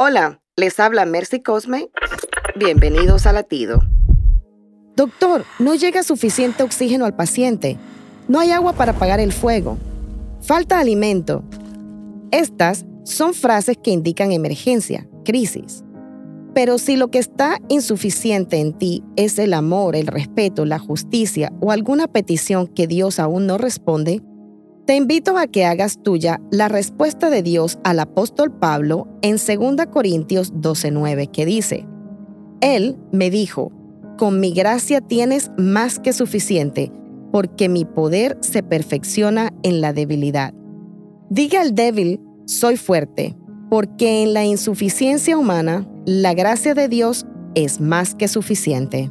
Hola, les habla Mercy Cosme. Bienvenidos a Latido. Doctor, no llega suficiente oxígeno al paciente. No hay agua para apagar el fuego. Falta alimento. Estas son frases que indican emergencia, crisis. Pero si lo que está insuficiente en ti es el amor, el respeto, la justicia o alguna petición que Dios aún no responde, te invito a que hagas tuya la respuesta de Dios al apóstol Pablo en 2 Corintios 12:9 que dice, Él me dijo, con mi gracia tienes más que suficiente, porque mi poder se perfecciona en la debilidad. Diga al débil, soy fuerte, porque en la insuficiencia humana, la gracia de Dios es más que suficiente.